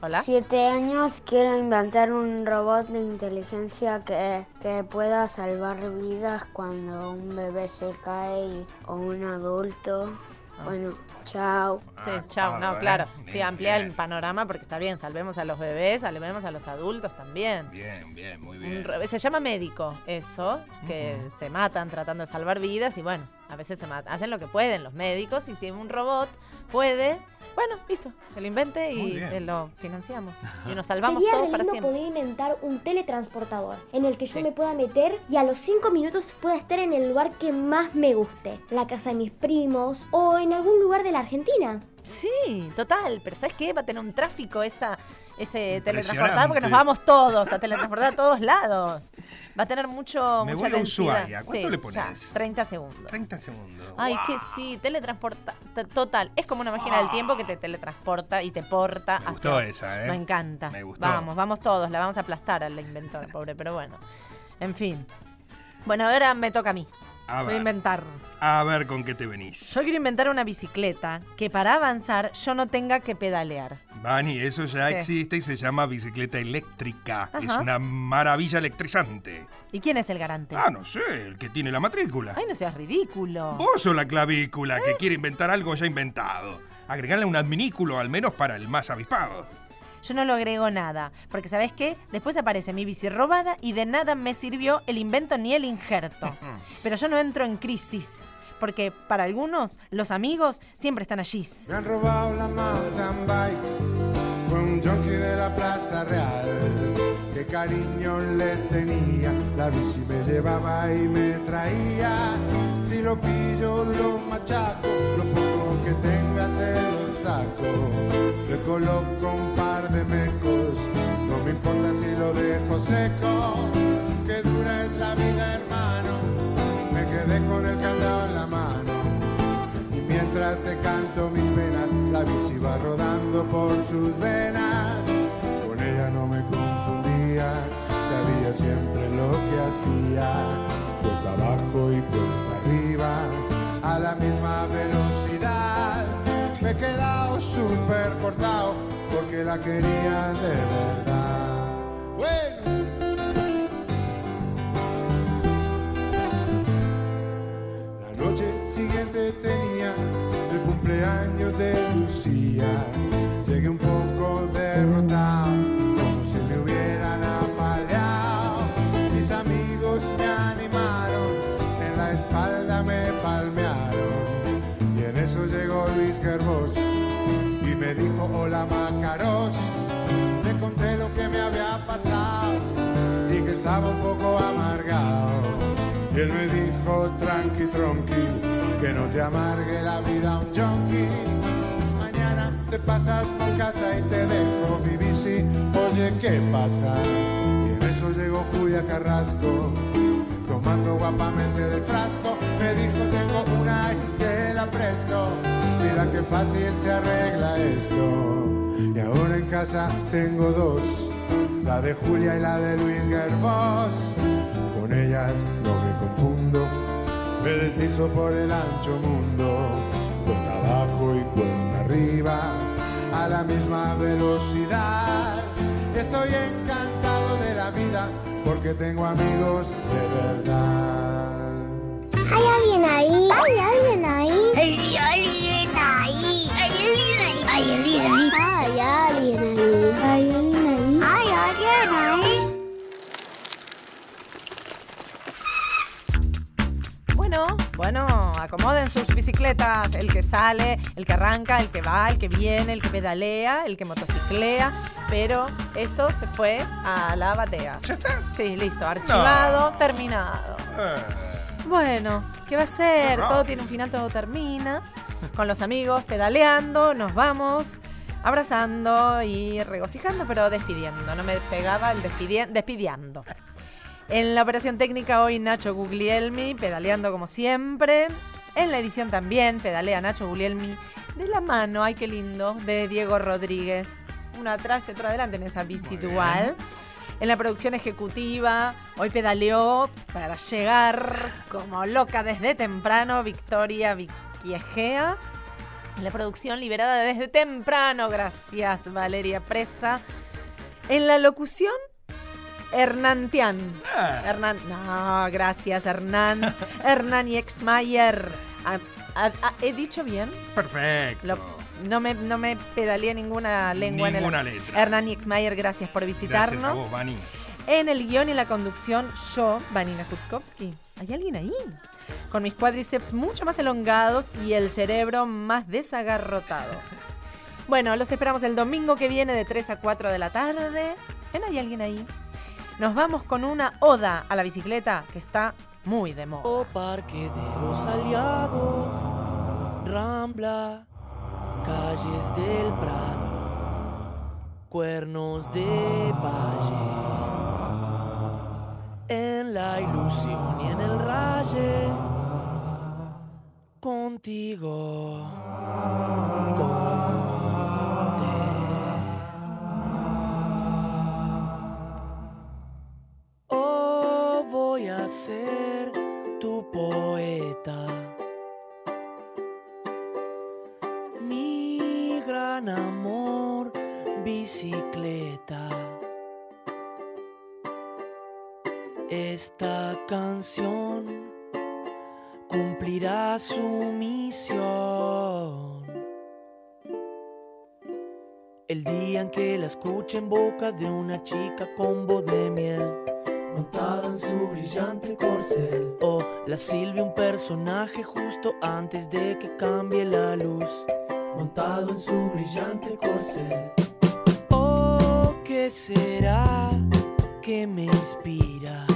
Hola. siete años. Quiero inventar un robot de inteligencia que, que pueda salvar vidas cuando un bebé se cae y- o un adulto. Bueno, chao. Sí, chao. No, claro. Sí, amplía el panorama porque está bien. Salvemos a los bebés, salvemos a los adultos también. Bien, bien, muy bien. Se llama médico eso, que se matan tratando de salvar vidas y bueno, a veces se matan. Hacen lo que pueden los médicos y si un robot puede, bueno, listo, que lo invente y se lo financiamos. Y nos salvamos Sería todos re para lindo siempre. poder inventar un teletransportador en el que yo me pueda meter y a los 5 minutos pueda estar en el lugar que más me guste, la casa de mis primos o en algún lugar de la Argentina. Sí, total, pero ¿sabes qué? Va a tener un tráfico esa, ese Impresionante. teletransportador porque nos vamos todos a teletransportar a todos lados. Va a tener mucho, Me mucha voy a densidad. Ushuaia. ¿Cuánto Sí, le ya, pones? 30 segundos. 30 segundos. Ay, que sí, teletransporta. Total, es como una máquina del tiempo que te teletransporta y te porta Me gustó hacia- esa, ¿eh? Me encanta. Me gustó. Vamos, vamos todos, la vamos a aplastar al inventor, pobre, pero bueno. En fin. Bueno, ahora me toca a mí. A Voy a inventar. a ver con qué te venís. Yo quiero inventar una bicicleta que para avanzar yo no tenga que pedalear. Vani, eso ya ¿Qué? existe y se llama bicicleta eléctrica. Es una maravilla electrizante. ¿Y quién es el garante? Ah, no sé, el que tiene la matrícula. Ay, no seas ridículo. Vos sos la clavícula que quiere inventar algo ya inventado. Agregarle un adminículo al menos para el más avispado. Yo no lo agrego nada, porque ¿sabes qué? Después aparece mi bici robada y de nada me sirvió el invento ni el injerto. Pero yo no entro en crisis, porque para algunos los amigos siempre están allí. Me han robado la mountain bike. Fue un junkie de la Plaza Real. Qué cariño le tenía. La bici me llevaba y me traía. Si lo pillo, lo machaco. Lo poco que tenga se lo saco. Le coloco un par importa si lo dejo seco. Qué dura es la vida, hermano. Me quedé con el candado en la mano. Y mientras te canto mis penas, la bici va rodando por sus venas. Con ella no me confundía, sabía siempre lo que hacía. Cuesta abajo y cuesta arriba, a la misma velocidad. Me he quedado súper cortado porque la quería de verdad. Cumpleaños de Lucía. Llegué un poco derrotado, como si me hubieran apaleado. Mis amigos me animaron, en la espalda me palmearon. Y en eso llegó Luis Gerbos y me dijo: Hola Macaros. Le conté lo que me había pasado y que estaba un poco amargado. Y él me dijo, tranqui, tronqui, que no te amargue la vida un junkie. Mañana te pasas por casa y te dejo mi bici. Oye, ¿qué pasa? Y en eso llegó Julia Carrasco, tomando guapamente del frasco. Me dijo, tengo una y te la presto. Mira qué fácil se arregla esto. Y ahora en casa tengo dos, la de Julia y la de Luis Gerbos. Con ellas no me confundo, me deslizo por el ancho mundo, cuesta abajo y cuesta arriba, a la misma velocidad. Estoy encantado de la vida porque tengo amigos de verdad. ¿Hay alguien ahí? ¿Hay alguien ahí? Hay alguien ahí. Hay alguien ahí. ¿Hay alguien ahí? ¿Hay alguien ahí? ¿Hay alguien ahí? Hay alguien ahí. Bueno, bueno, acomoden sus bicicletas. El que sale, el que arranca, el que va, el que viene, el que pedalea, el que motociclea. Pero esto se fue a la batea. ¿Ya está? Sí, listo. Archivado, terminado. Bueno, ¿qué va a ser? Qué Todo tiene un final, todo termina. Con los amigos pedaleando, nos vamos abrazando y regocijando, pero despidiendo. No me pegaba el despidi- despidiando. En la operación técnica hoy Nacho Guglielmi, pedaleando como siempre. En la edición también pedalea Nacho Guglielmi de la mano, ay qué lindo, de Diego Rodríguez. Uno atrás y otro adelante en esa bici dual. En la producción ejecutiva, hoy pedaleó para llegar como loca desde temprano Victoria Viquiejea. En la producción liberada desde temprano, gracias Valeria Presa. En la locución, Hernán Tian. Hernán, no, gracias Hernán. Hernán Exmayer. Ah, ah, ah, ¿He dicho bien? Perfecto. Lo- no, me, no me pedaleé ninguna lengua Ninguna en el... letra. Hernán Exmayer, gracias por visitarnos. Gracias a vos, Vani. En el guion y la conducción, yo, Vanina Kutkowski. ¿Hay alguien ahí? Con mis cuádriceps mucho más elongados y el cerebro más desagarrotado. Bueno, los esperamos el domingo que viene de 3 a 4 de la tarde. ¿En ¿Hay alguien ahí? Nos vamos con una oda a la bicicleta que está muy de moda. O Parque de los Aliados, Rambla, calles del Prado, cuernos de valle. En la ilusión y en el raye, contigo. Cumplirá su misión. El día en que la escuche en boca de una chica con voz de miel. Montada en su brillante corcel. O la silbe un personaje justo antes de que cambie la luz. Montado en su brillante corcel. Oh, ¿qué será que me inspira?